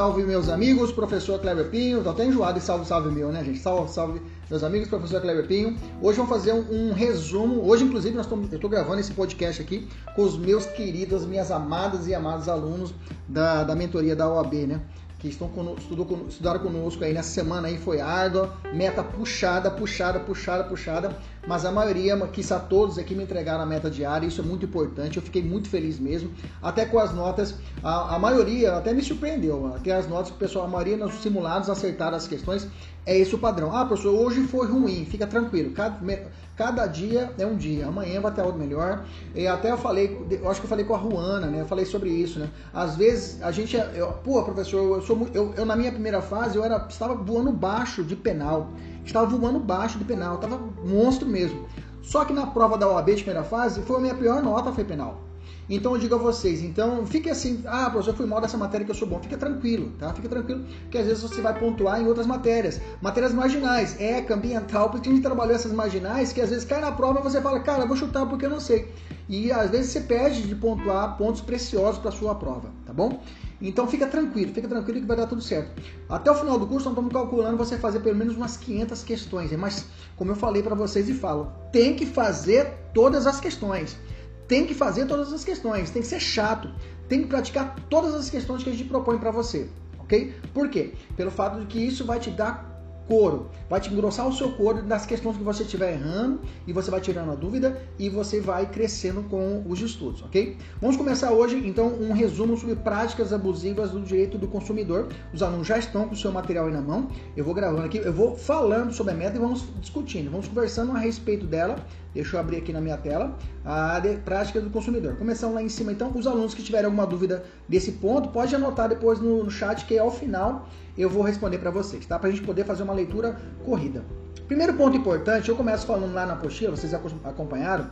Salve meus amigos, professor Kleber Pinho. Tô até enjoado e salve, salve meu, né, gente? Salve, salve meus amigos, professor Kleber Pinho. Hoje vamos fazer um, um resumo. Hoje, inclusive, nós tô, eu estou gravando esse podcast aqui com os meus queridos, minhas amadas e amados alunos da, da mentoria da OAB, né? que estão conosco, estudou, estudaram conosco aí nessa semana aí foi árdua, meta puxada, puxada, puxada, puxada, mas a maioria, quizá todos aqui me entregaram a meta diária, isso é muito importante, eu fiquei muito feliz mesmo, até com as notas, a, a maioria até me surpreendeu, até as notas que o pessoal, a maioria nos simulados acertaram as questões, é esse o padrão. Ah, professor, hoje foi ruim, fica tranquilo, cada, cada dia é um dia, amanhã vai ter algo melhor, e até eu falei, eu acho que eu falei com a Ruana, né, eu falei sobre isso, né, às vezes a gente, eu, pô, professor, eu sou eu, eu na minha primeira fase, eu era, estava voando baixo de penal, estava voando baixo de penal, estava monstro mesmo. Só que na prova da OAB de primeira fase, foi a minha pior nota, foi penal. Então eu digo a vocês, então fique assim, ah, professor, fui mal dessa matéria que eu sou bom. Fica tranquilo, tá? Fica tranquilo, que às vezes você vai pontuar em outras matérias. Matérias marginais, ECA, ambiental, porque a gente trabalhou essas marginais que às vezes cai na prova e você fala, cara, vou chutar porque eu não sei. E às vezes você perde de pontuar pontos preciosos para sua prova, tá bom? Então fica tranquilo, fica tranquilo que vai dar tudo certo. Até o final do curso nós estamos calculando você fazer pelo menos umas 500 questões, mas como eu falei para vocês e falo, tem que fazer todas as questões. Tem que fazer todas as questões, tem que ser chato, tem que praticar todas as questões que a gente propõe para você, ok? Por quê? Pelo fato de que isso vai te dar couro. Vai te engrossar o seu couro das questões que você estiver errando e você vai tirando a dúvida e você vai crescendo com os estudos, ok? Vamos começar hoje, então, um resumo sobre práticas abusivas do direito do consumidor. Os alunos já estão com o seu material aí na mão. Eu vou gravando aqui, eu vou falando sobre a meta e vamos discutindo, vamos conversando a respeito dela. Deixa eu abrir aqui na minha tela a prática do consumidor. Começando lá em cima, então, os alunos que tiverem alguma dúvida desse ponto, pode anotar depois no, no chat que ao final eu vou responder para vocês, tá? Para a gente poder fazer uma leitura corrida. Primeiro ponto importante, eu começo falando lá na apostila, vocês acompanharam,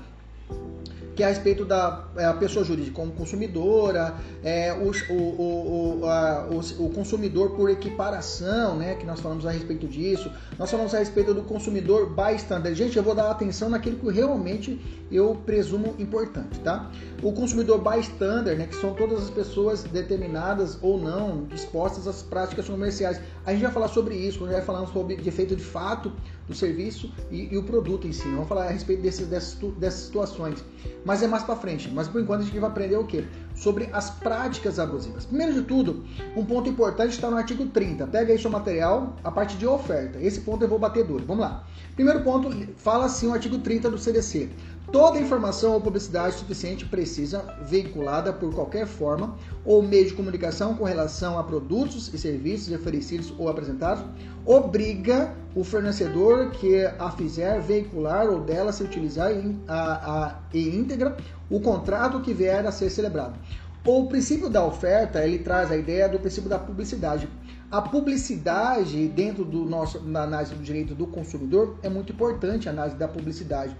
que é a respeito da é, pessoa jurídica como consumidora, é, o, o, o, a, o, consumidor por equiparação, né, que nós falamos a respeito disso. Nós falamos a respeito do consumidor bystander. Gente, eu vou dar atenção naquilo que realmente eu presumo importante, tá? O consumidor bystander, né, que são todas as pessoas determinadas ou não dispostas às práticas comerciais. A gente vai falar sobre isso, a gente vai falar sobre efeito de fato do serviço e, e, o produto em si. Vamos falar a respeito desses, dessas, dessas situações. Mas é mais para frente. Mas por enquanto a gente vai aprender o quê? Sobre as práticas abusivas. Primeiro de tudo, um ponto importante está no artigo 30. Pega aí seu material, a parte de oferta. Esse ponto eu vou bater duro. Vamos lá. Primeiro ponto, fala assim o artigo 30 do CDC. Toda informação ou publicidade suficiente precisa, veiculada por qualquer forma ou meio de comunicação com relação a produtos e serviços oferecidos ou apresentados, obriga o fornecedor que a fizer veicular ou dela se utilizar em, a, a, em íntegra o contrato que vier a ser celebrado. O princípio da oferta, ele traz a ideia do princípio da publicidade. A publicidade dentro do nosso na análise do direito do consumidor é muito importante a análise da publicidade.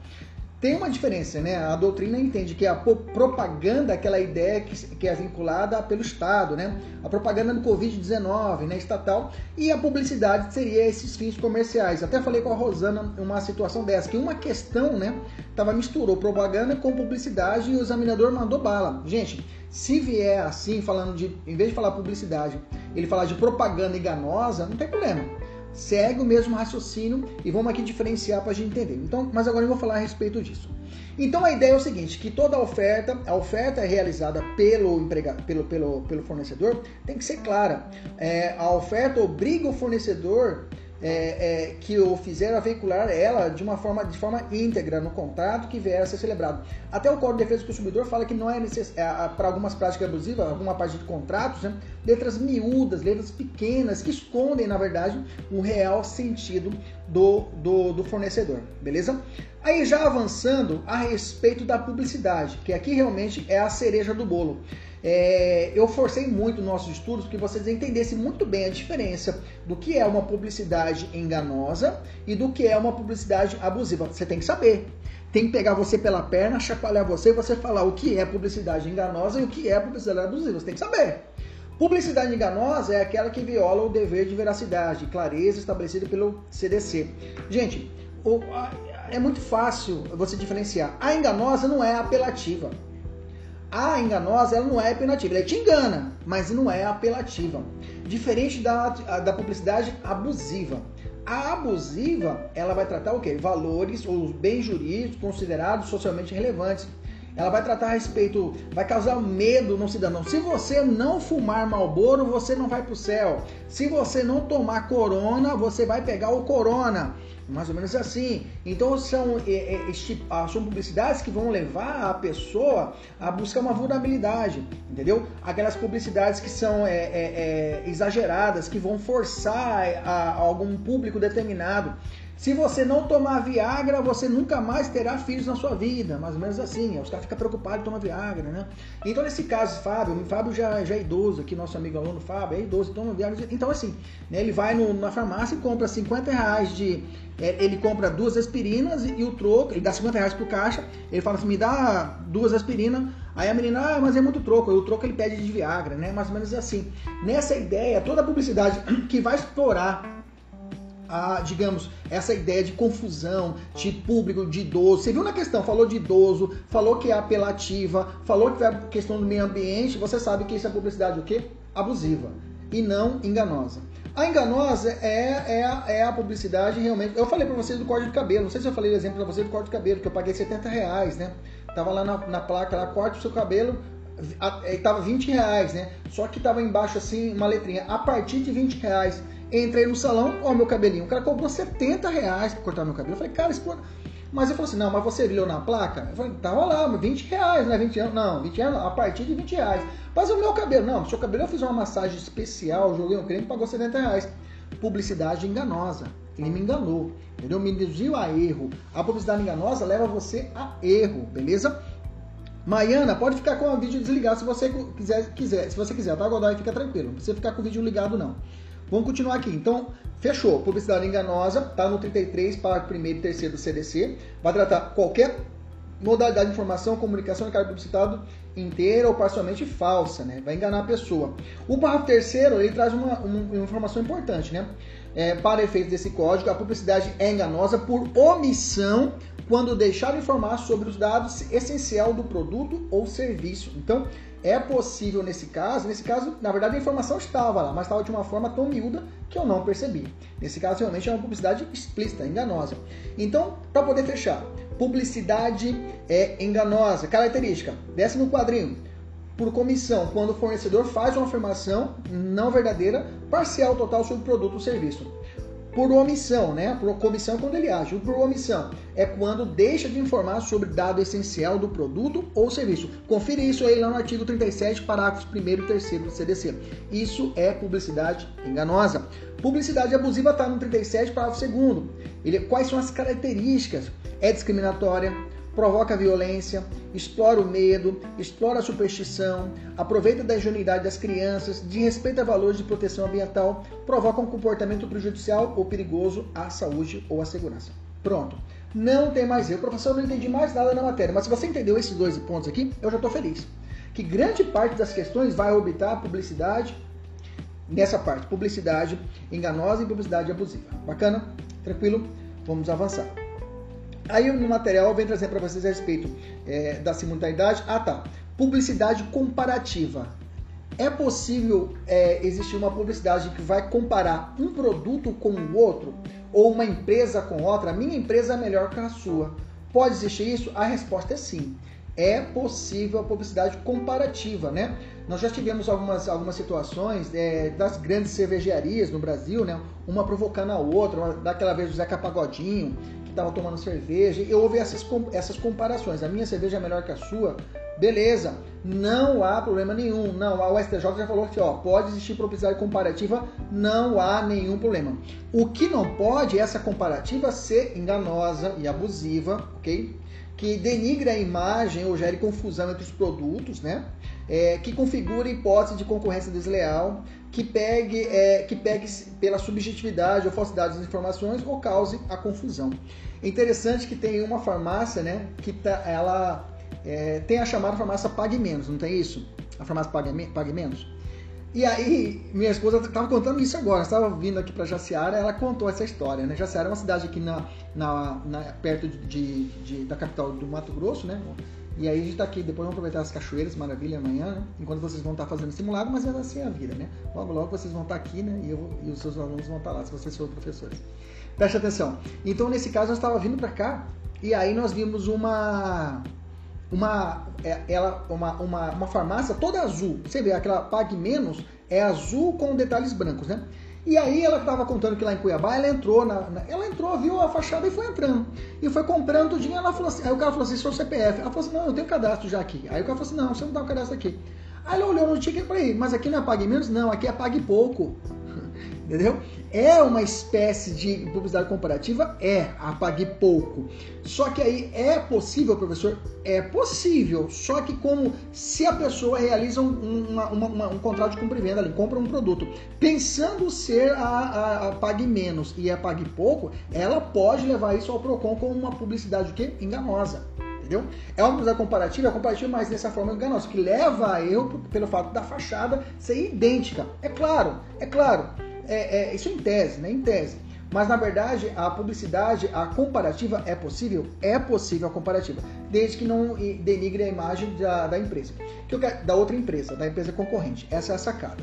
Tem uma diferença, né? A doutrina entende que a propaganda é aquela ideia que, que é vinculada pelo Estado, né? A propaganda do Covid-19, né? Estatal. E a publicidade seria esses fins comerciais. Até falei com a Rosana uma situação dessa, que uma questão, né? Tava misturou propaganda com publicidade e o examinador mandou bala. Gente, se vier assim, falando de, em vez de falar publicidade, ele falar de propaganda enganosa, não tem problema segue o mesmo raciocínio e vamos aqui diferenciar para a gente entender. Então, mas agora eu vou falar a respeito disso. Então a ideia é o seguinte, que toda oferta, a oferta realizada pelo empregado, pelo, pelo, pelo fornecedor, tem que ser clara. É, a oferta obriga o fornecedor é, é, que o fizer a veicular ela de uma forma, de forma íntegra no contrato que vier a ser celebrado. Até o Código de Defesa do Consumidor fala que não é necessário, é, para algumas práticas abusivas, alguma parte de contratos, né, letras miúdas, letras pequenas, que escondem, na verdade, o real sentido do, do, do fornecedor, beleza? Aí já avançando a respeito da publicidade, que aqui realmente é a cereja do bolo. É, eu forcei muito nossos estudos que vocês entendessem muito bem a diferença do que é uma publicidade enganosa e do que é uma publicidade abusiva. Você tem que saber. Tem que pegar você pela perna, chacoalhar você e você falar o que é publicidade enganosa e o que é publicidade abusiva. Você tem que saber. Publicidade enganosa é aquela que viola o dever de veracidade e clareza estabelecido pelo CDC. Gente, é muito fácil você diferenciar. A enganosa não é apelativa. A enganosa, ela não é apelativa, ela te engana, mas não é apelativa. Diferente da, da publicidade abusiva. A abusiva, ela vai tratar o quê? Valores ou bens jurídicos considerados socialmente relevantes. Ela vai tratar a respeito, vai causar medo no cidadão. Se você não fumar Malboro, você não vai para o céu. Se você não tomar corona, você vai pegar o corona. Mais ou menos assim. Então são, é, é, ah, são publicidades que vão levar a pessoa a buscar uma vulnerabilidade, entendeu? Aquelas publicidades que são é, é, é exageradas, que vão forçar a, a algum público determinado. Se você não tomar Viagra, você nunca mais terá filhos na sua vida. Mais ou menos assim. Os caras ficam preocupados em tomar Viagra, né? Então, nesse caso, Fábio, Fábio já, já é idoso aqui, nosso amigo aluno Fábio, é idoso, toma Viagra. Então, assim, né, ele vai no, na farmácia e compra 50 reais de. É, ele compra duas aspirinas e, e, o troco, ele dá 50 reais pro caixa, ele fala assim: me dá duas aspirinas. Aí a menina, ah, mas é muito troco. O troco ele pede de Viagra, né? Mais ou menos assim. Nessa ideia, toda a publicidade que vai explorar a, digamos, essa ideia de confusão, de público, de idoso. Você viu na questão, falou de idoso, falou que é apelativa, falou que é a questão do meio ambiente, você sabe que isso é publicidade o quê? Abusiva e não enganosa. A enganosa é, é, a, é a publicidade realmente. Eu falei para vocês do corte de cabelo, não sei se eu falei o exemplo para vocês do corte de cabelo, que eu paguei 70 reais, né? Tava lá na, na placa lá, corte o seu cabelo, estava 20 reais, né? Só que tava embaixo assim uma letrinha, a partir de 20 reais. Entrei no salão, ó, meu cabelinho. O cara cobrou 70 reais pra cortar meu cabelo. Eu falei, cara, Mas eu falei assim, não, mas você viu na placa? Eu falei, tava lá, 20 reais, né? 20 anos. Não, 20 reais, a partir de 20 reais. Mas o meu cabelo, não, seu cabelo eu fiz uma massagem especial, joguei um creme, pagou 70 reais. Publicidade enganosa. Ele me enganou, entendeu? Me induziu a erro. A publicidade enganosa leva você a erro, beleza? Maiana, pode ficar com o vídeo desligado se você quiser, quiser se você quiser, tá, Godoy? Fica tranquilo. Não precisa ficar com o vídeo ligado, não. Vamos continuar aqui. Então, fechou. Publicidade enganosa, tá no 33, parágrafo 1 e 3 do CDC. Vai tratar qualquer modalidade de informação, comunicação de cargo publicitado inteira ou parcialmente falsa, né? Vai enganar a pessoa. O parágrafo terceiro, ele traz uma, uma, uma informação importante, né? É, para efeitos desse código, a publicidade é enganosa por omissão quando deixar de informar sobre os dados essencial do produto ou serviço. Então, é possível nesse caso, nesse caso, na verdade a informação estava lá, mas estava de uma forma tão miúda que eu não percebi. Nesse caso, realmente é uma publicidade explícita, enganosa. Então, para poder fechar, publicidade é enganosa. Característica, desce no quadrinho. Por comissão, quando o fornecedor faz uma afirmação não verdadeira, parcial total sobre o produto ou serviço por omissão, né? Por comissão quando ele age. Por omissão é quando deixa de informar sobre dado essencial do produto ou serviço. Confira isso aí lá no artigo 37, parágrafos 1 e 3 do CDC. Isso é publicidade enganosa. Publicidade abusiva está no 37, parágrafo 2 Ele, quais são as características? É discriminatória, provoca violência, explora o medo, explora a superstição, aproveita da ingenuidade das crianças, desrespeita valores de proteção ambiental, provoca um comportamento prejudicial ou perigoso à saúde ou à segurança. Pronto. Não tem mais erro. Professor, eu não entendi mais nada na matéria, mas se você entendeu esses dois pontos aqui, eu já estou feliz. Que grande parte das questões vai orbitar publicidade nessa parte, publicidade enganosa e publicidade abusiva. Bacana? Tranquilo? Vamos avançar. Aí no material vem trazer para vocês a respeito é, da simultaneidade. Ah tá, publicidade comparativa. É possível é, existir uma publicidade que vai comparar um produto com o outro ou uma empresa com outra? A minha empresa é melhor que a sua. Pode existir isso? A resposta é sim. É possível a publicidade comparativa, né? Nós já tivemos algumas, algumas situações é, das grandes cervejarias no Brasil, né? Uma provocando a outra, daquela vez o Zeca Pagodinho, estava tomando cerveja, e houve essas, essas comparações. A minha cerveja é melhor que a sua, beleza, não há problema nenhum. Não, a STJ já falou que ó, pode existir publicidade comparativa, não há nenhum problema. O que não pode é essa comparativa ser enganosa e abusiva, ok? Que denigre a imagem ou gere confusão entre os produtos, né? É, que configure hipótese de concorrência desleal, que pegue, é, que pegue pela subjetividade ou falsidade das informações ou cause a confusão. É interessante que tem uma farmácia, né, que tá, ela é, tem a chamada farmácia Pague Menos, não tem isso? A farmácia Pague, Pague Menos. E aí, minha esposa estava contando isso agora, estava vindo aqui para Jaciara, ela contou essa história, né? Jaciara é uma cidade aqui na, na, na perto de, de, de, da capital do Mato Grosso, né? E aí a gente tá aqui, depois vamos aproveitar as cachoeiras, maravilha, amanhã, né? enquanto vocês vão estar tá fazendo simulado, mas assim a vida, né? Logo, logo vocês vão estar tá aqui, né? E, eu, e os seus alunos vão estar tá lá, se vocês forem professores. Preste atenção. Então, nesse caso, nós estava vindo para cá e aí nós vimos uma uma é, ela uma, uma, uma farmácia toda azul. Você vê aquela Pague Menos é azul com detalhes brancos, né? E aí ela estava contando que lá em Cuiabá ela entrou na, na, ela entrou, viu a fachada e foi entrando. E foi comprando tudinho, ela falou assim, aí o cara falou assim, seu CPF. Ela falou assim, não, eu tenho cadastro já aqui. Aí o cara falou assim, não, você não dá o cadastro aqui. Aí ela olhou no ticket e falei, mas aqui não é pague menos? Não, aqui é pague pouco. Entendeu? É uma espécie de publicidade comparativa? É, a pague pouco. Só que aí é possível, professor? É possível. Só que como se a pessoa realiza um, uma, uma, um contrato de compra e venda, ele compra um produto, pensando ser a, a, a, pague menos e a pague pouco, ela pode levar isso ao PROCON como uma publicidade o quê? enganosa entendeu? É uma publicidade comparativa, é comparativa, mas dessa forma enganosa, que leva a erro pelo fato da fachada ser idêntica. É claro, é claro, é, é, isso em tese, né? Em tese. Mas na verdade, a publicidade, a comparativa é possível? É possível a comparativa, desde que não denigre a imagem da, da empresa, que quero, da outra empresa, da empresa concorrente. Essa é a sacada.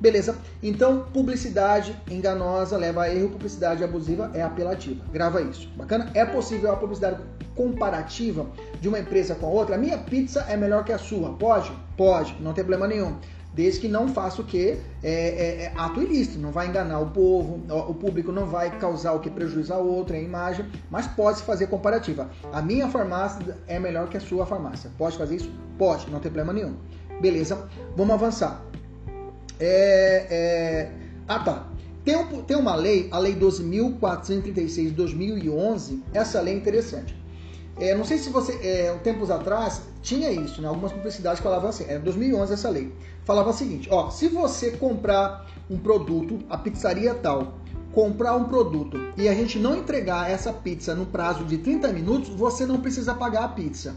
Beleza? Então, publicidade enganosa leva a erro, publicidade abusiva é apelativa. Grava isso. Bacana? É possível a publicidade comparativa de uma empresa com a outra? A minha pizza é melhor que a sua. Pode? Pode, não tem problema nenhum desde que não faça o que é, é, é, ato ilícito, não vai enganar o povo, o público não vai causar o que prejuízo a outro, a imagem, mas pode fazer comparativa. A minha farmácia é melhor que a sua farmácia. Pode fazer isso? Pode, não tem problema nenhum. Beleza, vamos avançar. É, é... Ah tá. Tem, um, tem uma lei, a Lei 12.436 de 2011. Essa lei é interessante. É, não sei se você, é, tempos atrás, tinha isso, né? Algumas publicidades falavam assim, é 2011 essa lei. Falava o seguinte, ó, se você comprar um produto, a pizzaria tal, comprar um produto e a gente não entregar essa pizza no prazo de 30 minutos, você não precisa pagar a pizza.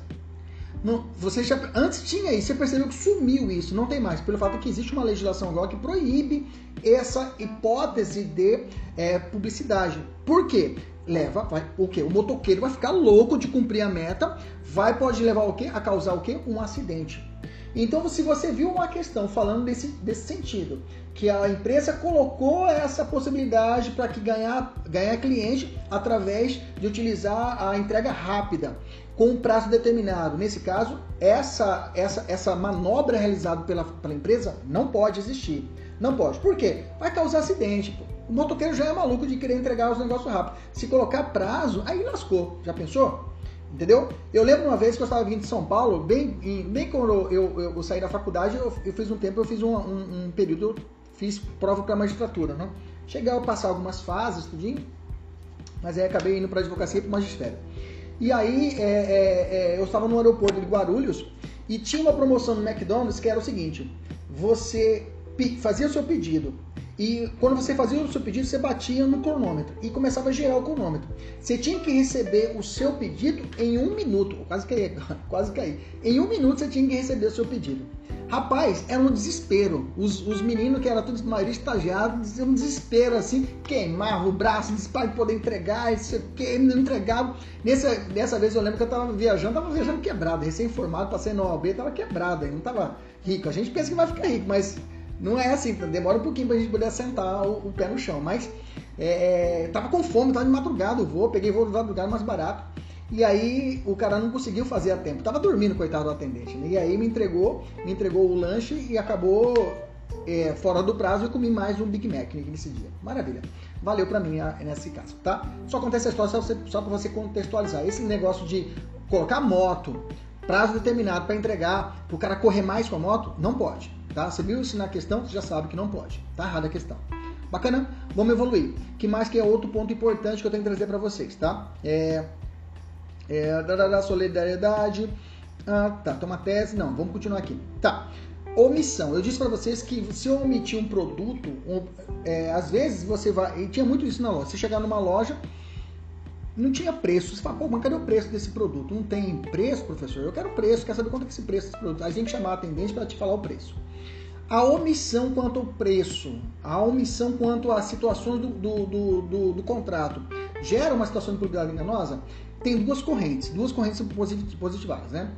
Não, você já, antes tinha isso, você percebeu que sumiu isso, não tem mais, pelo fato que existe uma legislação agora que proíbe essa hipótese de é, publicidade. Por quê? leva, vai, o quê? O motoqueiro vai ficar louco de cumprir a meta, vai pode levar o quê? A causar o quê? Um acidente. Então, se você viu uma questão falando desse, desse sentido, que a empresa colocou essa possibilidade para que ganhar, ganhar cliente através de utilizar a entrega rápida com um prazo determinado. Nesse caso, essa, essa, essa manobra realizada pela, pela empresa não pode existir. Não pode. Por quê? Vai causar acidente. O motoqueiro já é maluco de querer entregar os negócios rápido. Se colocar prazo, aí lascou. Já pensou? Entendeu? Eu lembro uma vez que eu estava vindo de São Paulo, bem, bem quando eu, eu, eu saí da faculdade, eu, eu, fiz um tempo, eu fiz um, um, um período, fiz prova para magistratura, né? Cheguei a passar algumas fases, tudinho, mas aí acabei indo para advocacia e para magistério. E aí é, é, é, eu estava no aeroporto de Guarulhos e tinha uma promoção no McDonald's que era o seguinte: você fazia o seu pedido, e quando você fazia o seu pedido, você batia no cronômetro e começava a girar o cronômetro. Você tinha que receber o seu pedido em um minuto. Quase caí, quase caí. Em um minuto você tinha que receber o seu pedido. Rapaz, era um desespero. Os, os meninos, que eram todos maioria estagiados, um desespero assim, queimava o braço para poder entregar, isso que não entregava. Nessa, dessa vez eu lembro que eu estava viajando, estava viajando quebrado, recém-formado, passei no OAB, estava quebrado, não estava rico. A gente pensa que vai ficar rico, mas não é assim, demora um pouquinho pra gente poder assentar o, o pé no chão. Mas é, tava com fome, tava de madrugada o voo, peguei voo de madrugada mais barato. E aí o cara não conseguiu fazer a tempo. Tava dormindo, coitado do atendente. Né? E aí me entregou, me entregou o lanche e acabou é, fora do prazo e comi mais um Big Mac nesse dia. Maravilha. Valeu para mim nesse caso, tá? Só acontece a história só, para você contextualizar. Esse negócio de colocar moto, prazo determinado para entregar, o cara correr mais com a moto, não pode. Tá? Você viu isso na questão, você já sabe que não pode. Tá errada a questão. Bacana? Vamos evoluir. que mais que é outro ponto importante que eu tenho que trazer para vocês, tá? É, é da, da solidariedade. Ah, tá, toma tese. Não, vamos continuar aqui. Tá. Omissão. Eu disse para vocês que se eu omitir um produto, um, é, às vezes você vai. E tinha muito isso na loja. Você chegar numa loja, não tinha preço. Você fala, pô, mas cadê o preço desse produto? Não tem preço, professor? Eu quero preço, quero saber quanto é esse preço desse produto. Aí a gente chamar a atendente para te falar o preço. A omissão quanto ao preço, a omissão quanto às situações do, do, do, do, do contrato gera uma situação de publicidade enganosa? Tem duas correntes, duas correntes positivadas, né?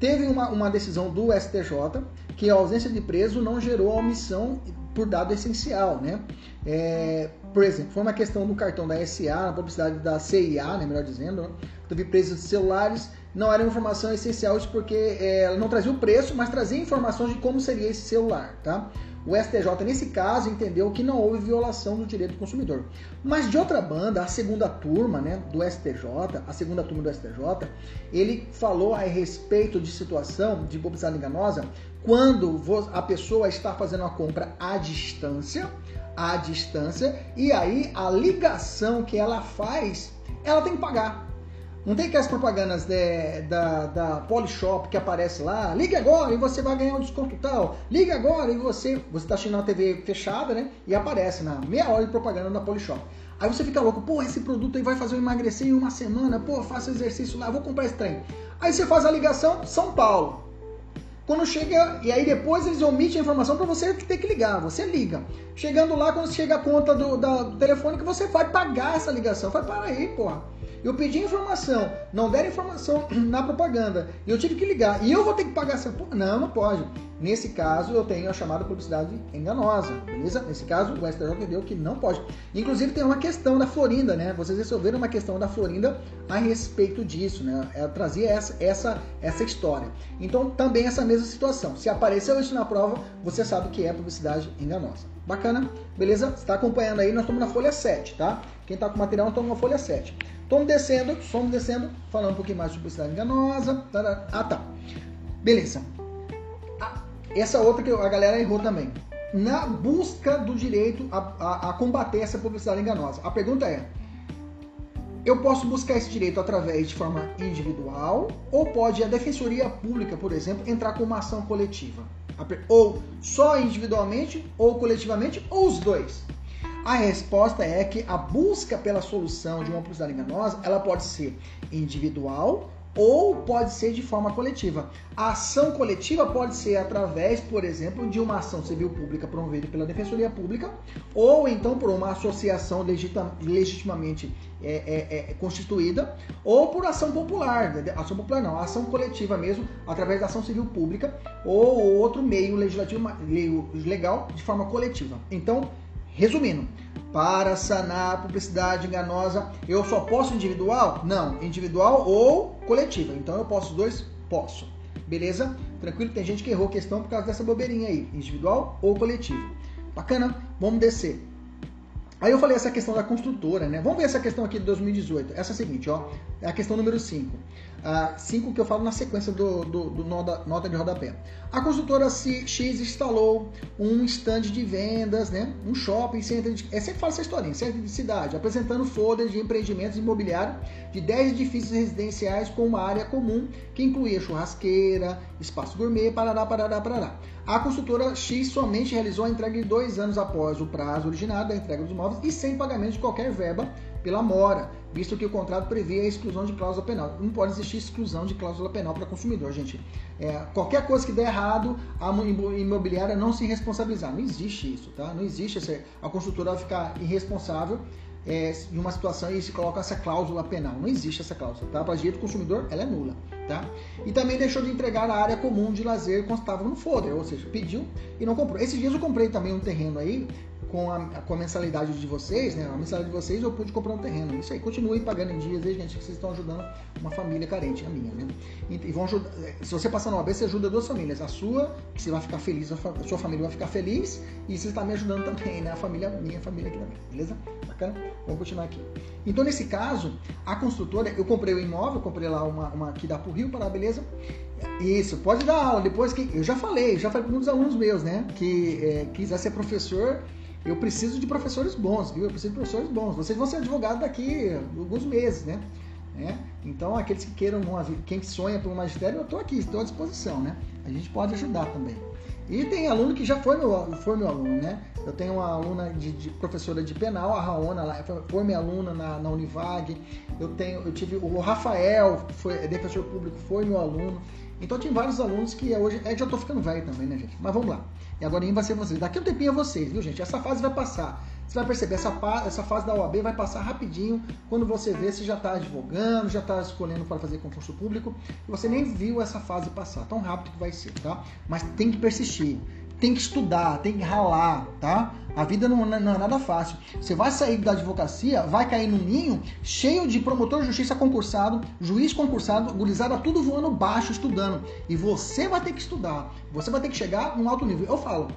Teve uma, uma decisão do STJ que a ausência de preso não gerou a omissão por dado essencial, né? É, por exemplo, foi uma questão do cartão da SA, na publicidade da CIA, né, melhor dizendo, né? teve presos de celulares, não era informação essencial porque é, ela não trazia o preço, mas trazia informações de como seria esse celular, tá? O STJ, nesse caso, entendeu que não houve violação do direito do consumidor. Mas, de outra banda, a segunda turma né, do STJ, a segunda turma do STJ, ele falou a respeito de situação de publicidade enganosa quando a pessoa está fazendo uma compra à distância, à distância, e aí a ligação que ela faz, ela tem que pagar. Não tem aquelas propagandas de, da, da Polishop que aparece lá, ligue agora e você vai ganhar um desconto tal, ligue agora e você, você está assistindo a TV fechada, né? E aparece na meia hora de propaganda da Polishop. Aí você fica louco, pô, esse produto aí vai fazer eu emagrecer em uma semana, pô, faço exercício lá, vou comprar esse trem. Aí você faz a ligação, São Paulo. Quando chega, e aí depois eles omitem a informação para você ter que ligar. Você liga. Chegando lá, quando chega a conta do, da, do telefone, que você vai pagar essa ligação. Vai, para aí, porra eu pedi informação, não deram informação na propaganda, e eu tive que ligar, e eu vou ter que pagar essa. Não, não pode. Nesse caso, eu tenho a chamada publicidade enganosa, beleza? Nesse caso, o STJ entendeu que não pode. Inclusive, tem uma questão da Florinda, né? Vocês resolveram uma questão da Florinda a respeito disso, né? Ela trazia essa, essa, essa história. Então, também essa mesma situação. Se apareceu isso na prova, você sabe que é publicidade enganosa. Bacana? Beleza? Você está acompanhando aí, nós estamos na folha 7, tá? Quem está com material, estamos na folha 7. Estamos descendo, fomos descendo, falando um pouquinho mais de publicidade enganosa. Ah, tá. Beleza. Essa outra que a galera errou também. Na busca do direito a, a, a combater essa publicidade enganosa. A pergunta é: eu posso buscar esse direito através de forma individual ou pode a defensoria pública, por exemplo, entrar com uma ação coletiva? Ou só individualmente ou coletivamente ou os dois? A resposta é que a busca pela solução de uma publicidade enganosa, ela pode ser individual ou pode ser de forma coletiva. A ação coletiva pode ser através, por exemplo, de uma ação civil pública promovida pela Defensoria Pública, ou então por uma associação legitimamente é, é, é, constituída, ou por ação popular, ação popular não, ação coletiva mesmo, através da ação civil pública, ou outro meio legislativo legal de forma coletiva. Então, Resumindo, para sanar a publicidade enganosa, eu só posso individual? Não, individual ou coletiva. Então eu posso os dois? Posso. Beleza? Tranquilo? Tem gente que errou a questão por causa dessa bobeirinha aí, individual ou coletivo. Bacana? Vamos descer. Aí eu falei essa questão da construtora, né? Vamos ver essa questão aqui de 2018. Essa é a seguinte, ó. É a questão número 5. A 5 que eu falo na sequência do, do, do nota, nota de rodapé. A construtora X instalou um stand de vendas, né? Um shopping center. De, é sempre fala essa historinha, centro de cidade, apresentando folders de empreendimentos imobiliários de 10 edifícios residenciais com uma área comum que incluía churrasqueira, espaço gourmet, parará, parará, parará. A construtora X somente realizou a entrega de dois anos após o prazo originado da entrega dos imóveis e sem pagamento de qualquer verba pela mora, visto que o contrato prevê a exclusão de cláusula penal. Não pode existir exclusão de cláusula penal para consumidor, gente. É, qualquer coisa que der errado, a imobiliária não se responsabilizar. Não existe isso, tá? Não existe essa, a construtora vai ficar irresponsável é, em uma situação e se coloca essa cláusula penal. Não existe essa cláusula, tá? Para direito do consumidor, ela é nula, tá? E também deixou de entregar a área comum de lazer que estava no folder, ou seja, pediu e não comprou. Esses dias eu comprei também um terreno aí com a, com a mensalidade de vocês, né? A mensalidade de vocês eu pude comprar um terreno. Isso aí, continue pagando em dias aí, gente, que vocês estão ajudando uma família carente, a minha, né? E, e vão ajudar, se você passar no AB, você ajuda duas famílias. A sua, que você vai ficar feliz, a sua família vai ficar feliz, e você está me ajudando também, né? A família, minha família aqui também, beleza? Bacana? Vamos continuar aqui. Então, nesse caso, a construtora, eu comprei o imóvel, comprei lá uma, uma que dá pro Rio, para beleza? Isso, pode dar aula. Depois que. Eu já falei, já falei para muitos alunos meus, né? Que é, quiser ser professor, eu preciso de professores bons, viu? Eu preciso de professores bons. Vocês vão ser advogados daqui alguns meses, né? É? Então, aqueles que queiram, uma, quem sonha pelo magistério, eu estou aqui, estou à disposição, né? A gente pode ajudar também. E tem aluno que já foi meu, foi meu aluno, né? Eu tenho uma aluna de, de professora de penal, a Raona, lá, foi minha aluna na, na Univag. Eu tenho, eu tive o Rafael, que foi defensor público, foi meu aluno. Então tem vários alunos que hoje. É, já tô ficando velho também, né, gente? Mas vamos lá. E agora vai ser vocês. Daqui um tempinho é vocês, viu, gente? Essa fase vai passar. Você vai perceber, essa, essa fase da OAB vai passar rapidinho quando você vê se já está advogando, já está escolhendo para fazer concurso público, e você nem viu essa fase passar, tão rápido que vai ser, tá? Mas tem que persistir tem que estudar, tem que ralar, tá? A vida não, não, é nada fácil. Você vai sair da advocacia, vai cair num ninho cheio de promotor de justiça concursado, juiz concursado, gurizada tudo voando baixo, estudando. E você vai ter que estudar. Você vai ter que chegar num alto nível. Eu falo,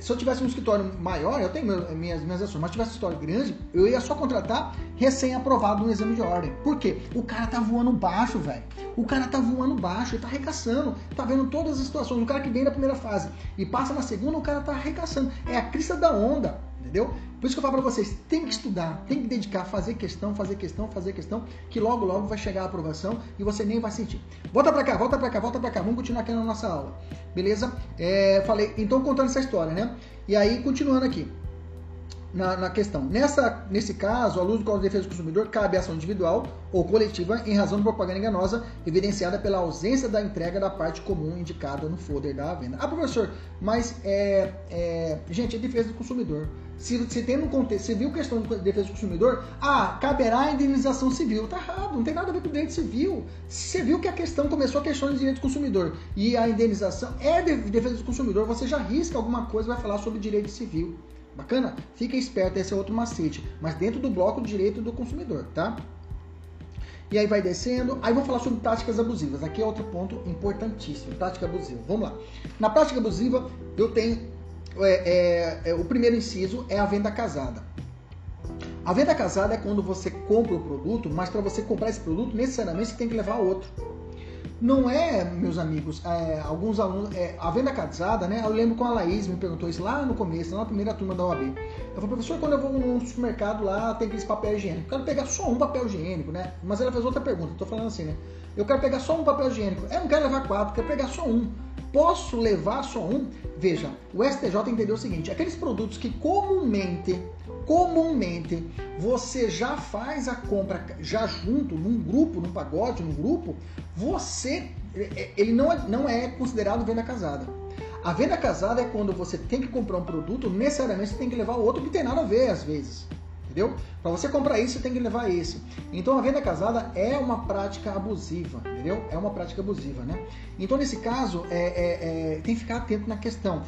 se eu tivesse um escritório maior, eu tenho minhas, minhas ações, mas se tivesse um escritório grande, eu ia só contratar recém-aprovado no exame de ordem. Por quê? O cara tá voando baixo, velho. O cara tá voando baixo, ele tá arregaçando, tá vendo todas as situações. O cara que vem da primeira fase e passa na segunda, o cara tá arregaçando. É a crista da onda, entendeu? Por isso que eu falo para vocês, tem que estudar, tem que dedicar, fazer questão, fazer questão, fazer questão, que logo, logo vai chegar a aprovação e você nem vai sentir. Volta para cá, volta para cá, volta para cá. Vamos continuar aqui na nossa aula. Beleza? É, falei, então contando essa história, né? E aí, continuando aqui. Na, na, questão. Nessa, nesse caso, a luz do Código de Defesa do Consumidor cabe ação individual ou coletiva em razão de propaganda enganosa evidenciada pela ausência da entrega da parte comum indicada no folder da venda. Ah, professor, mas é, é gente, é defesa do consumidor. Se, se tem no contexto, você viu questão de defesa do consumidor, ah, caberá a indenização civil. Tá errado, não tem nada a ver com direito civil. Se você viu que a questão começou a questão de direito do consumidor e a indenização é de defesa do consumidor, você já risca alguma coisa vai falar sobre direito civil. Bacana? Fica esperto, esse é outro macete. Mas dentro do bloco direito do consumidor, tá? E aí vai descendo. Aí vamos falar sobre táticas abusivas. Aqui é outro ponto importantíssimo. Tática abusiva. Vamos lá. Na prática abusiva, eu tenho é, é, é, o primeiro inciso é a venda casada. A venda casada é quando você compra o produto, mas para você comprar esse produto, necessariamente você tem que levar outro. Não é, meus amigos, é, alguns alunos. É, a venda casada, né? Eu lembro com a Laís me perguntou isso lá no começo, lá na primeira turma da OAB. Eu falei, professor, quando eu vou num supermercado lá, tem aqueles papel higiênico. Eu quero pegar só um papel higiênico, né? Mas ela fez outra pergunta, eu tô falando assim, né? Eu quero pegar só um papel higiênico. Eu não quero levar quatro, quero pegar só um. Posso levar só um? Veja, o STJ entendeu o seguinte: aqueles produtos que comumente, comumente, você já faz a compra já junto, num grupo, num pacote, num grupo, você. É, ele não é, não é considerado venda casada. A venda casada é quando você tem que comprar um produto, necessariamente você tem que levar outro que tem nada a ver, às vezes entendeu? Para você comprar isso, você tem que levar esse. Então a venda casada é uma prática abusiva, entendeu? É uma prática abusiva, né? Então nesse caso, é, é, é, tem que ficar atento na questão.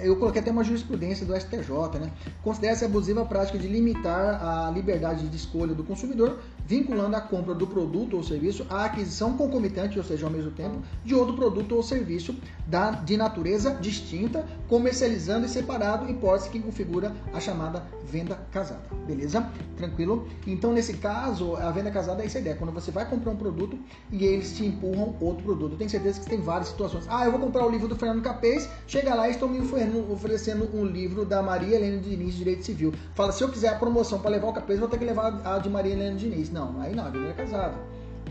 Eu coloquei até uma jurisprudência do STJ, né? Considera-se abusiva a prática de limitar a liberdade de escolha do consumidor, vinculando a compra do produto ou serviço à aquisição concomitante, ou seja, ao mesmo tempo, de outro produto ou serviço da, de natureza distinta, comercializando e separado, hipótese que configura a chamada venda casada. Beleza? Tranquilo? Então, nesse caso, a venda casada é essa ideia. Quando você vai comprar um produto e eles te empurram outro produto. Eu tenho certeza que tem várias situações. Ah, eu vou comprar o livro do Fernando Capês, chega lá e estão me oferecendo um livro da Maria Helena Diniz de Direito Civil. Fala, se eu quiser a promoção para levar o Capês, vou ter que levar a de Maria Helena Diniz. Não, aí não, é venda casada.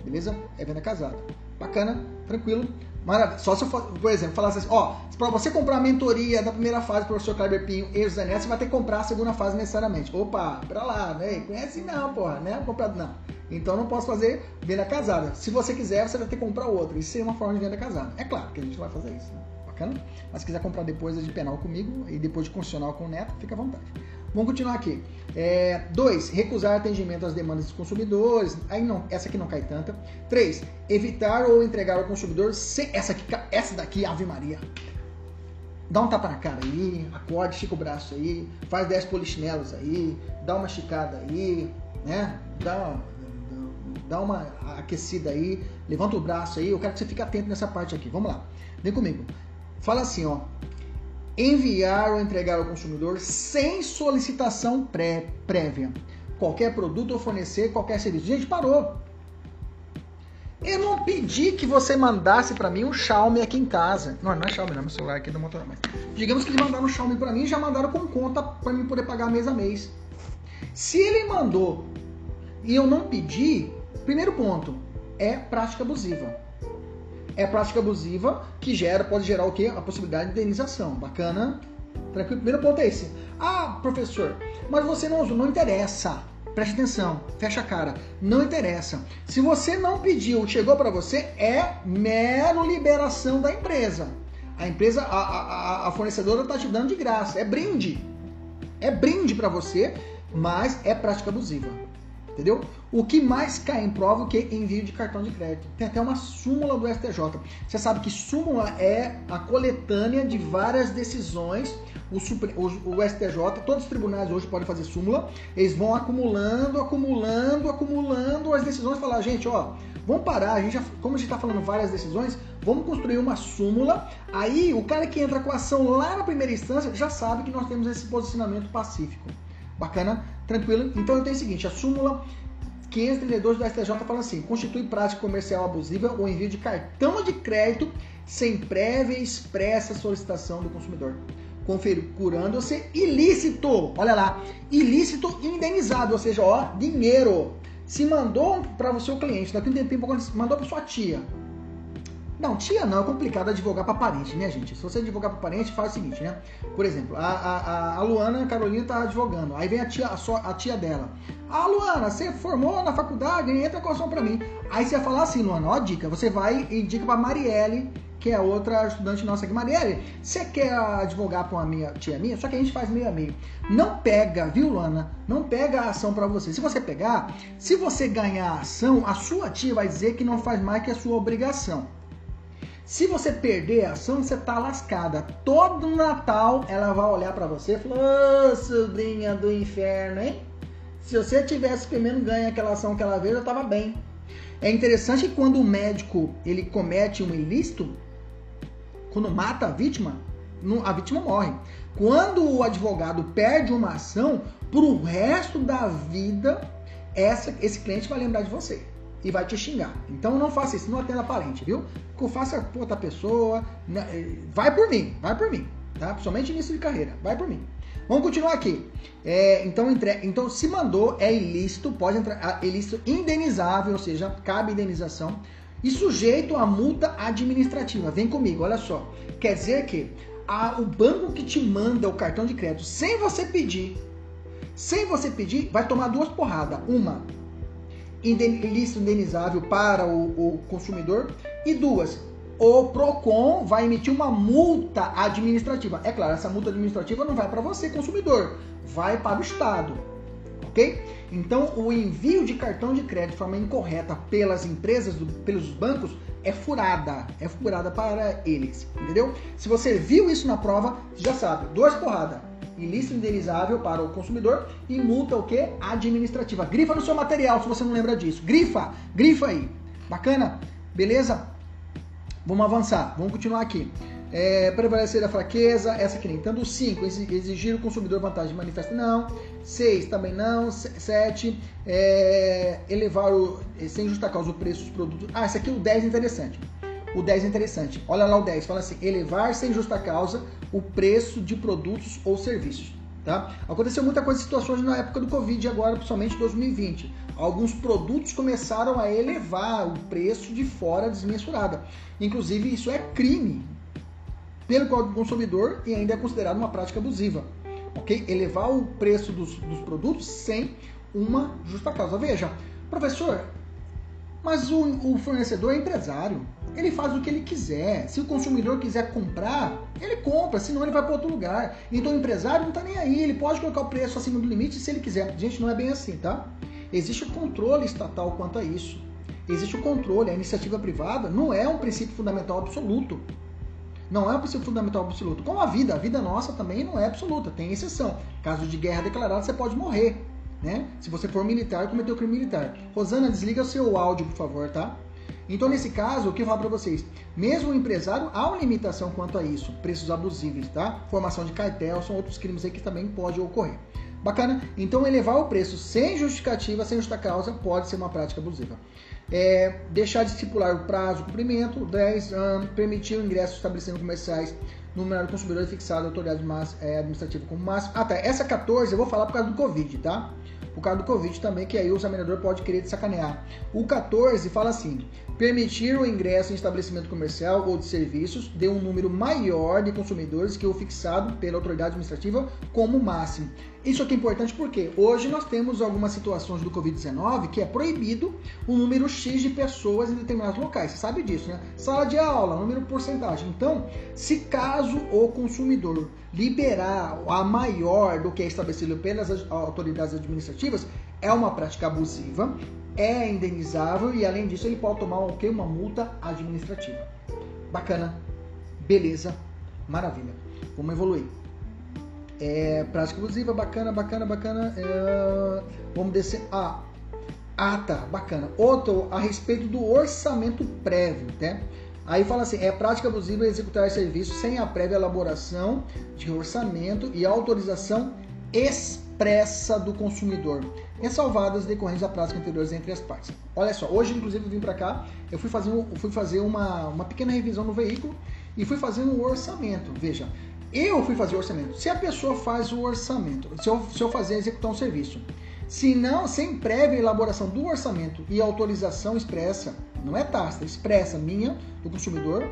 Beleza? É venda casada. Bacana, tranquilo. Maravilha. Só se eu por exemplo, falasse assim, ó, para você comprar a mentoria da primeira fase professor Kleber Pinho e José Neto, você vai ter que comprar a segunda fase necessariamente. Opa, pra lá, né? Conhece não, porra, né? Comprado não. Então não posso fazer venda casada. Se você quiser, você vai ter que comprar outra. Isso seria uma forma de venda casada. É claro que a gente vai fazer isso, né? Bacana? Mas se quiser comprar depois de penal comigo e depois de constitucional com o Neto, fica à vontade. Vamos continuar aqui. É, dois, recusar atendimento às demandas dos consumidores. Aí não, essa aqui não cai tanta. Três, evitar ou entregar ao consumidor sem, essa aqui, essa daqui, Ave Maria. Dá um tapa na cara aí, acorde, estica o braço aí, faz 10 polichinelos aí, dá uma esticada aí, né? Dá, dá uma aquecida aí, levanta o braço aí. Eu quero que você fique atento nessa parte aqui. Vamos lá, vem comigo. Fala assim, ó enviar ou entregar ao consumidor sem solicitação pré prévia qualquer produto ou fornecer qualquer serviço. Gente, parou. Eu não pedi que você mandasse para mim um Xiaomi aqui em casa. Não, não é Xiaomi, não, é meu celular aqui do Motorola. Mas digamos que eles mandaram um Xiaomi para mim e já mandaram com conta para mim poder pagar mês a mês. Se ele mandou e eu não pedi, primeiro ponto, é prática abusiva é prática abusiva que gera, pode gerar o quê? A possibilidade de indenização. Bacana? Tranquilo? Primeiro ponto é esse. Ah, professor, mas você não usou, não interessa. Preste atenção, fecha a cara. Não interessa. Se você não pediu, chegou para você, é mero liberação da empresa. A empresa, a, a, a fornecedora está te dando de graça, é brinde. É brinde para você, mas é prática abusiva. Entendeu? O que mais cai em prova que envio de cartão de crédito. Tem até uma súmula do STJ. Você sabe que súmula é a coletânea de várias decisões. O, o, o STJ, todos os tribunais hoje podem fazer súmula. Eles vão acumulando, acumulando, acumulando as decisões. Falar, gente, ó, vamos parar. A gente já, como a gente está falando várias decisões, vamos construir uma súmula. Aí o cara que entra com a ação lá na primeira instância já sabe que nós temos esse posicionamento pacífico. Bacana? Tranquilo? Então eu tenho o seguinte, a súmula 532 do STJ fala assim: constitui prática comercial abusiva o envio de cartão de crédito sem prévia e expressa solicitação do consumidor, configurando-se ilícito. Olha lá, ilícito indenizado, ou seja, ó, dinheiro. Se mandou para o seu cliente, daqui um tempo mandou para sua tia, não, tia não, é complicado advogar para parente, né, gente? Se você advogar para parente, faz o seguinte, né? Por exemplo, a, a, a Luana a Carolina tá advogando, aí vem a tia, a, a tia dela. Ah, Luana, você formou na faculdade, entra com ação para mim. Aí você vai falar assim, Luana, ó a dica, você vai e indica para Marielle, que é outra estudante nossa aqui. Marielle, você quer advogar para uma minha, tia minha? Só que a gente faz meio a meio. Não pega, viu, Luana? Não pega a ação para você. Se você pegar, se você ganhar a ação, a sua tia vai dizer que não faz mais que a sua obrigação. Se você perder a ação, você tá lascada. Todo Natal ela vai olhar para você e falar: Ô, sobrinha do inferno, hein? Se você tivesse primeiro ganho aquela ação que ela veio, eu tava bem. É interessante que quando o médico ele comete um ilícito, quando mata a vítima, a vítima morre. Quando o advogado perde uma ação, pro resto da vida, essa, esse cliente vai lembrar de você e vai te xingar. Então não faça isso, não atenda parente, viu? Que faça por outra pessoa, né? Eh, vai por mim, vai por mim, tá? Principalmente início de carreira, vai por mim. Vamos continuar aqui. É, então, entre... então, se mandou, é ilícito, pode entrar, é ilícito indenizável, ou seja, cabe indenização, e sujeito a multa administrativa. Vem comigo, olha só. Quer dizer que a, o banco que te manda o cartão de crédito sem você pedir, sem você pedir, vai tomar duas porradas. Uma, ilícito indenizável para o, o consumidor. E duas, o PROCON vai emitir uma multa administrativa. É claro, essa multa administrativa não vai para você, consumidor, vai para o Estado. Ok? Então, o envio de cartão de crédito de forma incorreta pelas empresas, pelos bancos, é furada. É furada para eles. Entendeu? Se você viu isso na prova, já sabe. Duas porradas ilícito indenizável para o consumidor e multa o que? Administrativa. Grifa no seu material se você não lembra disso. Grifa, grifa aí. Bacana? Beleza? Vamos avançar, vamos continuar aqui. É, prevalecer a fraqueza, essa aqui nem tanto. 5, exigir o consumidor vantagem manifesta, não. 6, também não. 7, é, elevar o, sem justa causa o preço dos produtos. Ah, esse aqui o 10 é interessante. O 10 é interessante. Olha lá o 10, fala assim: elevar sem justa causa o preço de produtos ou serviços. Tá? Aconteceu muita coisa, situações na época do Covid, agora principalmente 2020. Alguns produtos começaram a elevar o preço de fora desmensurada. Inclusive, isso é crime pelo Código do Consumidor e ainda é considerado uma prática abusiva. Ok? Elevar o preço dos, dos produtos sem uma justa causa. Veja, professor, mas o, o fornecedor é empresário ele faz o que ele quiser. Se o consumidor quiser comprar, ele compra, senão ele vai para outro lugar. Então o empresário não está nem aí, ele pode colocar o preço acima do limite se ele quiser. Gente, não é bem assim, tá? Existe controle estatal quanto a isso. Existe o controle, a iniciativa privada não é um princípio fundamental absoluto. Não é um princípio fundamental absoluto. Como a vida, a vida nossa também não é absoluta, tem exceção. Caso de guerra declarada, você pode morrer, né? Se você for militar cometeu crime militar. Rosana, desliga o seu áudio, por favor, tá? Então, nesse caso, o que eu falo para vocês? Mesmo o empresário, há uma limitação quanto a isso, preços abusivos, tá? Formação de cartel, são outros crimes aí que também pode ocorrer. Bacana? Então, elevar o preço sem justificativa, sem justa causa, pode ser uma prática abusiva. É, deixar de estipular o prazo, o cumprimento, 10 anos, permitir o ingresso de estabelecimentos comerciais no número do consumidor fixado, autoridade é, administrativa como máximo. Ah, tá. Essa 14 eu vou falar por causa do Covid, tá? por causa do Covid também, que aí o examinador pode querer te sacanear. O 14 fala assim: permitir o ingresso em estabelecimento comercial ou de serviços de um número maior de consumidores que o fixado pela autoridade administrativa como máximo. Isso aqui é importante porque hoje nós temos algumas situações do Covid-19 que é proibido o número X de pessoas em determinados locais. Você sabe disso, né? Sala de aula, número porcentagem. Então, se caso o consumidor liberar a maior do que é estabelecido pelas autoridades administrativas, é uma prática abusiva, é indenizável e além disso ele pode tomar o que? Uma multa administrativa. Bacana, beleza, maravilha. Vamos evoluir. É, prática abusiva, bacana, bacana, bacana. É, vamos descer. Ah, ah, tá, bacana. Outro a respeito do orçamento prévio, né? Aí fala assim: é prática abusiva executar serviço sem a prévia elaboração de orçamento e autorização expressa do consumidor, ressalvadas decorrentes da prática anteriores entre as partes. Olha só, hoje inclusive eu vim para cá, eu fui fazer, fui fazer uma, uma pequena revisão no veículo e fui fazendo um orçamento. Veja, eu fui fazer o orçamento. Se a pessoa faz o orçamento, se eu, se eu fazer executar um serviço, se não, sem prévia elaboração do orçamento e autorização expressa, não é tácita, expressa minha, do consumidor,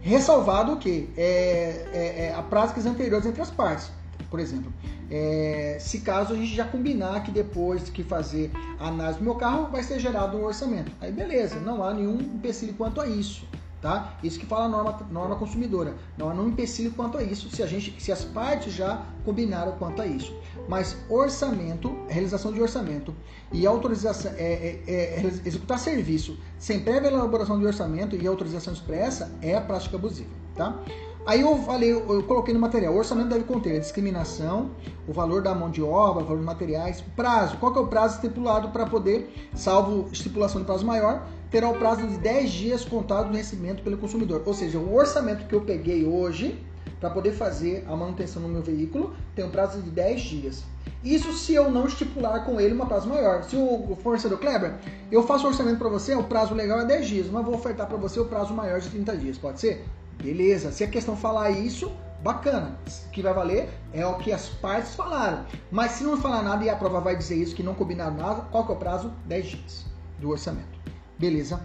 ressalvado que é, é, é a práticas anteriores entre as partes. Por exemplo, é, se caso a gente já combinar que depois que fazer a análise do meu carro vai ser gerado um orçamento. Aí beleza, não há nenhum empecilho quanto a isso tá? Isso que fala a norma, norma consumidora. Não há nenhum empecilho quanto a isso, se, a gente, se as partes já combinaram quanto a isso. Mas orçamento, realização de orçamento e autorização, é, é, é, executar serviço sem prévia elaboração de orçamento e autorização expressa é prática abusiva, tá? Aí eu falei, eu coloquei no material, o orçamento deve conter a discriminação, o valor da mão de obra, o valor dos materiais, prazo. Qual que é o prazo estipulado para poder, salvo estipulação de prazo maior, terá o prazo de 10 dias contado do recebimento pelo consumidor. Ou seja, o orçamento que eu peguei hoje para poder fazer a manutenção no meu veículo tem um prazo de 10 dias. Isso se eu não estipular com ele uma prazo maior. Se o fornecedor Kleber, eu faço o orçamento para você, o prazo legal é 10 dias, mas vou ofertar para você o prazo maior de 30 dias, pode ser? Beleza. Se a questão falar isso, bacana. O que vai valer é o que as partes falaram. Mas se não falar nada e a prova vai dizer isso, que não combinaram nada, qual que é o prazo? 10 dias do orçamento. Beleza,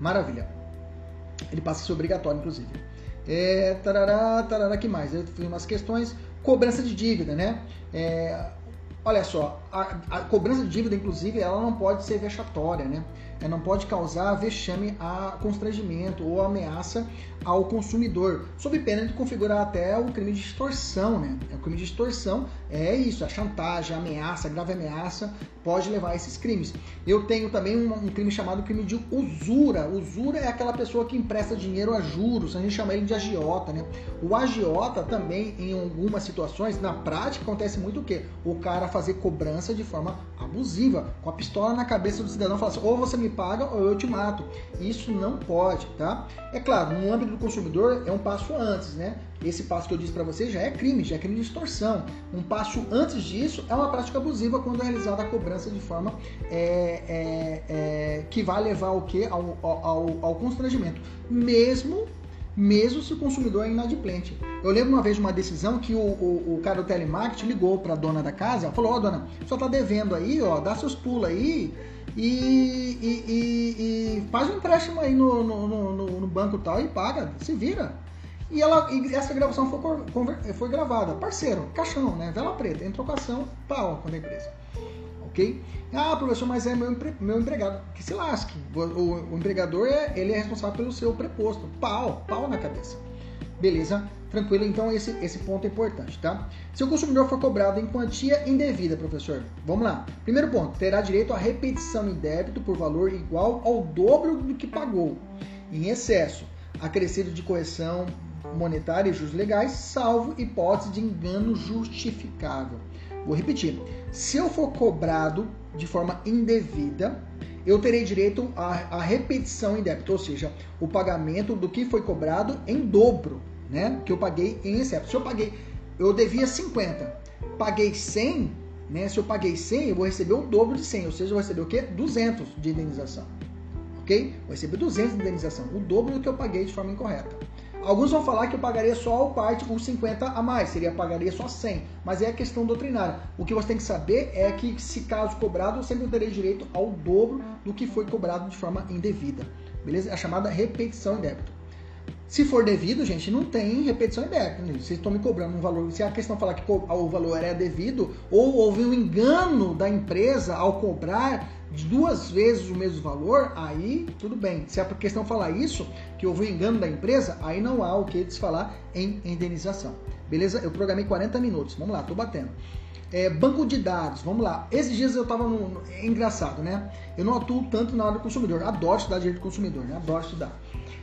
maravilha. Ele passa a ser obrigatório, inclusive. É, tarará, tarará, que mais? Eu fiz umas questões. Cobrança de dívida, né? É, olha só, a, a, cobrança de dívida, inclusive, ela não pode ser vexatória, né? Ela não pode causar vexame a constrangimento ou ameaça ao consumidor, sob pena de configurar até o crime de extorsão, né? O crime de extorsão é isso, a chantagem, a ameaça, a grave ameaça pode levar a esses crimes. Eu tenho também um, um, crime chamado crime de usura. Usura é aquela pessoa que empresta dinheiro a juros, a gente chama ele de agiota, né? O agiota também, em algumas situações, na prática, acontece muito o quê? O cara fazer cobrança de forma abusiva, com a pistola na cabeça do cidadão, falar assim, ou você me paga ou eu te mato. Isso não pode, tá? É claro, no âmbito do consumidor é um passo antes, né? Esse passo que eu disse para você já é crime, já é crime de extorsão. Um passo antes disso é uma prática abusiva quando é realizada a cobrança de forma é, é, é, que vai levar ao que? Ao, ao, ao constrangimento. Mesmo mesmo se o consumidor é inadimplente. Eu lembro uma vez de uma decisão que o, o, o cara do telemarketing ligou para a dona da casa, falou, ó oh, dona, só tá devendo aí, ó, dá seus pulos aí e, e, e, e, faz um empréstimo aí no, no, no, no banco tal e paga, se vira. E, ela, essa gravação foi, foi gravada. Parceiro, caixão, né? Vela preta, em trocação, pau com a empresa. Ok? Ah, professor, mas é meu, meu empregado. Que se lasque. O, o, o, empregador é, ele é responsável pelo seu preposto. Pau, pau na cabeça. Beleza? Tranquilo? Então esse, esse ponto é importante, tá? Se o consumidor for cobrado em quantia indevida, professor, vamos lá. Primeiro ponto, terá direito à repetição em débito por valor igual ao dobro do que pagou, em excesso, acrescido de correção monetária e juros legais, salvo hipótese de engano justificável. Vou repetir. Se eu for cobrado de forma indevida, eu terei direito à, à, repetição em débito, ou seja, o pagamento do que foi cobrado em dobro, né? Que eu paguei em excesso. Se eu paguei, eu devia 50, paguei 100, né? Se eu paguei 100, eu vou receber o dobro de 100, ou seja, eu vou receber o quê? 200 de indenização. Ok? Vou receber 200 de indenização, o dobro do que eu paguei de forma incorreta. Alguns vão falar que eu pagaria só o parte, os 50 a mais, seria pagaria só 100, mas é questão doutrinária. O que você tem que saber é que, se caso cobrado, eu sempre terei direito ao dobro do que foi cobrado de forma indevida. Beleza? É a chamada repetição em débito. Se for devido, gente, não tem repetição em débito. Né? Vocês estão me cobrando um valor. Se a questão falar que o valor é devido, ou houve um engano da empresa ao cobrar duas vezes o mesmo valor, aí tudo bem. Se a questão falar isso, que houve um engano da empresa, aí não há o que falar em indenização. Beleza? Eu programei 40 minutos. Vamos lá, tô batendo. É, banco de dados, vamos lá. Esses dias eu tava no. É engraçado, né? Eu não atuo tanto na área do consumidor. Adoro estudar direito do consumidor, né? Adoro estudar.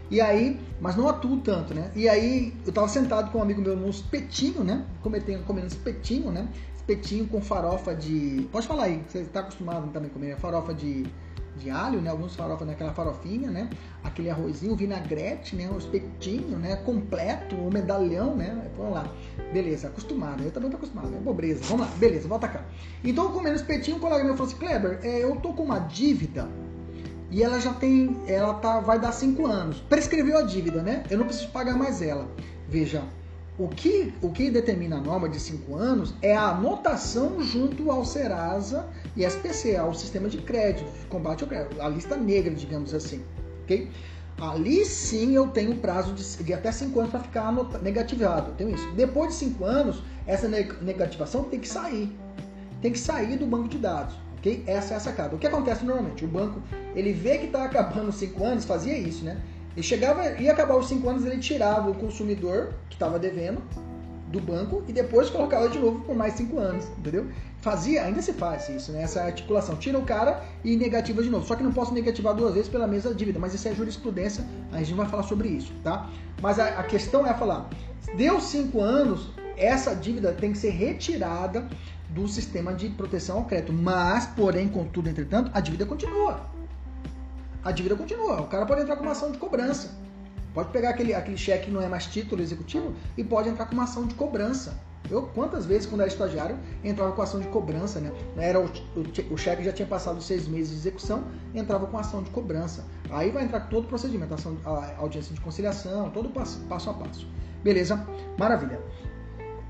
E aí, mas não atuo tanto, né? E aí, eu tava sentado com um amigo meu num espetinho, né? Cometendo, comendo espetinho, né? Espetinho com farofa de. Pode falar aí, você tá acostumado também a comer farofa de de alho, né? Alguns farofas naquela farofinha, né? Aquele arrozinho, vinagrete, né? O espetinho, né? Completo, o medalhão, né? Vamos lá. Beleza, acostumado. Eu também tô acostumado. É pobreza. Vamos lá. Beleza, volta cá. Então, comendo espetinho, um colega meu falou assim, Kleber, é, eu tô com uma dívida e ela já tem, ela tá, vai dar cinco anos. Prescreveu a dívida, né? Eu não preciso pagar mais ela. Veja, o que, o que determina a norma de 5 anos é a anotação junto ao Serasa e SPC, ao sistema de crédito, combate ao crédito, a lista negra, digamos assim. Ali sim eu tenho prazo de, de até 5 anos para ficar negativado. Tenho isso. Depois de 5 anos, essa negativação tem que sair. Tem que sair do banco de dados. ok? Essa é a sacada. O que acontece normalmente? O banco ele vê que está acabando 5 anos, fazia isso, né? E chegava, ia acabar os cinco anos, ele tirava o consumidor que estava devendo do banco e depois colocava de novo por mais cinco anos, entendeu? Fazia, ainda se faz isso, né? Essa articulação. Tira o cara e negativa de novo. Só que não posso negativar duas vezes pela mesma dívida, mas isso é jurisprudência, a gente vai falar sobre isso, tá? Mas a, a questão é falar, deu cinco anos, essa dívida tem que ser retirada do sistema de proteção ao crédito. Mas, porém, contudo, entretanto, a dívida continua a dívida continua. O cara pode entrar com uma ação de cobrança. Pode pegar aquele, aquele cheque que não é mais título executivo e pode entrar com uma ação de cobrança. Eu, quantas vezes, quando era estagiário, entrava com ação de cobrança, né? Era o, o, o cheque já tinha passado seis meses de execução, entrava com ação de cobrança. Aí vai entrar todo o procedimento, ação, a audiência de conciliação, todo passo, passo a passo. Beleza? Maravilha.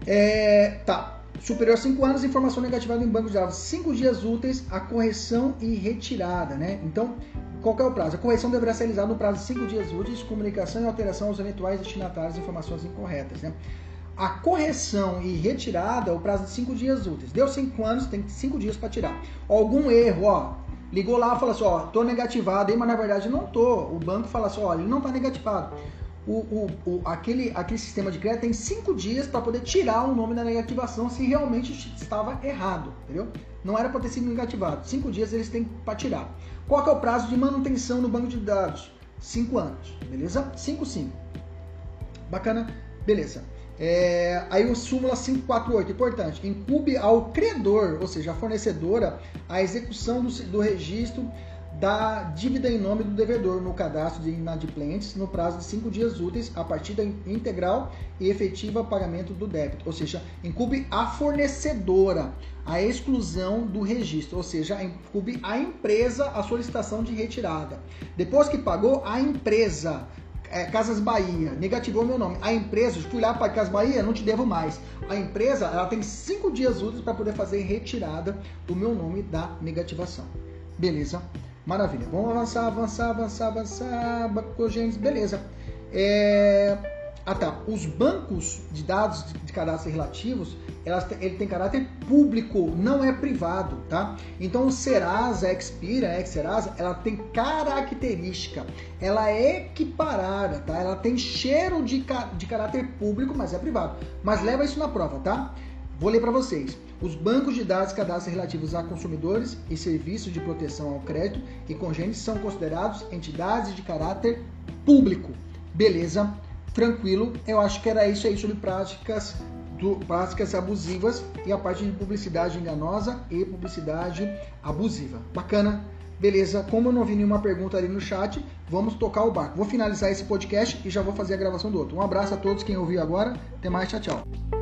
É, tá. Superior a 5 anos, informação negativada em banco de dados. 5 dias úteis, a correção e retirada, né? Então, qual é o prazo? A correção deverá ser realizada no prazo de 5 dias úteis, comunicação e alteração aos eventuais destinatários de informações incorretas. Né? A correção e retirada, o prazo de 5 dias úteis. Deu 5 anos, tem 5 dias para tirar. Algum erro, ó, ligou lá e falou assim, ó, tô negativado aí, mas na verdade não tô. O banco fala assim, ó, ele não tá negativado. O, o, o, aquele, aquele sistema de crédito tem 5 dias para poder tirar o nome da negativação se realmente estava errado, entendeu? Não era para ter sido negativado. 5 dias eles têm para tirar. Qual é o prazo de manutenção no banco de dados? 5 anos, beleza? 5, 5. Bacana? Beleza. É, aí o súmula 548, importante, incube ao credor, ou seja, a fornecedora, a execução do, do registro da dívida em nome do devedor no cadastro de inadimplentes no prazo de cinco dias úteis a partir da integral e efetiva pagamento do débito, ou seja, incube a fornecedora a exclusão do registro, ou seja, incube a empresa a solicitação de retirada. Depois que pagou, a empresa é, Casas Bahia, negativou meu nome. A empresa, fui lá para Casas Bahia, não te devo mais. A empresa, ela tem cinco dias úteis para poder fazer retirada do meu nome da negativação. Beleza? Maravilha. Vamos avançar, avançar, avançar, avançar. Bacogênesis, beleza. É... Ah tá. Os bancos de dados de cadastro relativos, elas, ele tem caráter público, não é privado, tá? Então o Serasa, Expira, a Serasa, ela tem característica, ela é equiparada, tá? Ela tem cheiro de, de caráter público, mas é privado. Mas leva isso na prova, tá? Vou ler para vocês. Os bancos de dados cadastro relativos a consumidores e serviços de proteção ao crédito e congêneres são considerados entidades de caráter público. Beleza? Tranquilo. Eu acho que era isso aí sobre práticas do, práticas abusivas e a parte de publicidade enganosa e publicidade abusiva. Bacana? Beleza, como eu não vi nenhuma pergunta ali no chat, vamos tocar o barco. Vou finalizar esse podcast e já vou fazer a gravação do outro. Um abraço a todos quem ouviu agora. Até mais, tchau, tchau.